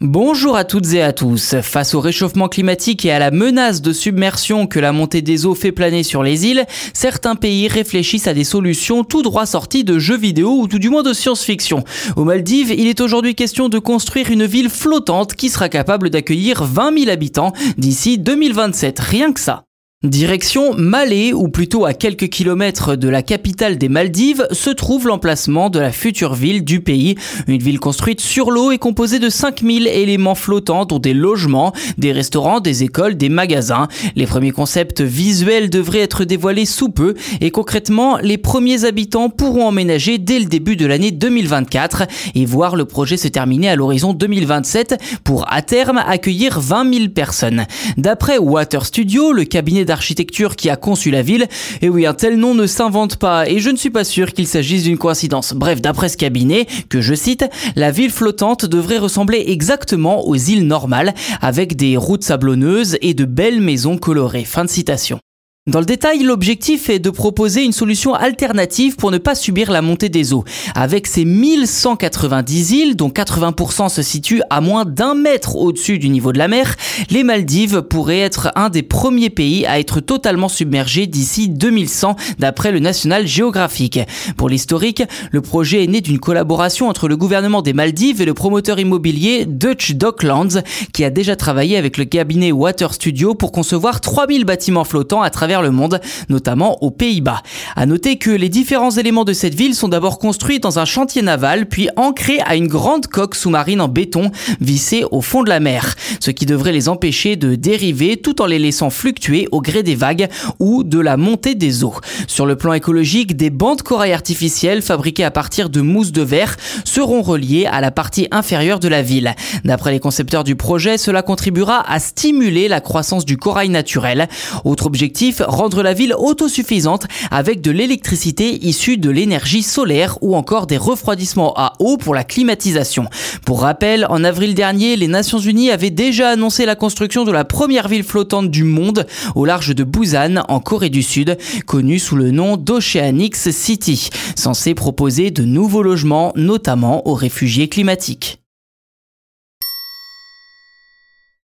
Bonjour à toutes et à tous. Face au réchauffement climatique et à la menace de submersion que la montée des eaux fait planer sur les îles, certains pays réfléchissent à des solutions tout droit sorties de jeux vidéo ou tout du moins de science-fiction. Aux Maldives, il est aujourd'hui question de construire une ville flottante qui sera capable d'accueillir 20 000 habitants d'ici 2027. Rien que ça. Direction Malé, ou plutôt à quelques kilomètres de la capitale des Maldives, se trouve l'emplacement de la future ville du pays. Une ville construite sur l'eau et composée de 5000 éléments flottants dont des logements, des restaurants, des écoles, des magasins. Les premiers concepts visuels devraient être dévoilés sous peu et concrètement, les premiers habitants pourront emménager dès le début de l'année 2024 et voir le projet se terminer à l'horizon 2027 pour à terme accueillir 20 000 personnes. D'après Water Studio, le cabinet d'architecture qui a conçu la ville. Et oui, un tel nom ne s'invente pas et je ne suis pas sûr qu'il s'agisse d'une coïncidence. Bref, d'après ce cabinet, que je cite, la ville flottante devrait ressembler exactement aux îles normales avec des routes sablonneuses et de belles maisons colorées. Fin de citation. Dans le détail, l'objectif est de proposer une solution alternative pour ne pas subir la montée des eaux. Avec ces 1190 îles, dont 80% se situent à moins d'un mètre au-dessus du niveau de la mer, les Maldives pourraient être un des premiers pays à être totalement submergés d'ici 2100, d'après le National Geographic. Pour l'historique, le projet est né d'une collaboration entre le gouvernement des Maldives et le promoteur immobilier Dutch Docklands, qui a déjà travaillé avec le cabinet Water Studio pour concevoir 3000 bâtiments flottants à travers le monde, notamment aux Pays-Bas. À noter que les différents éléments de cette ville sont d'abord construits dans un chantier naval, puis ancrés à une grande coque sous-marine en béton vissée au fond de la mer, ce qui devrait les empêcher de dériver tout en les laissant fluctuer au gré des vagues ou de la montée des eaux. Sur le plan écologique, des bandes corail artificielles fabriquées à partir de mousse de verre seront reliées à la partie inférieure de la ville. D'après les concepteurs du projet, cela contribuera à stimuler la croissance du corail naturel. Autre objectif, rendre la ville autosuffisante avec de l'électricité issue de l'énergie solaire ou encore des refroidissements à eau pour la climatisation. Pour rappel, en avril dernier, les Nations Unies avaient déjà annoncé la construction de la première ville flottante du monde au large de Busan en Corée du Sud, connue sous le nom d'Oceanix City, censée proposer de nouveaux logements, notamment aux réfugiés climatiques.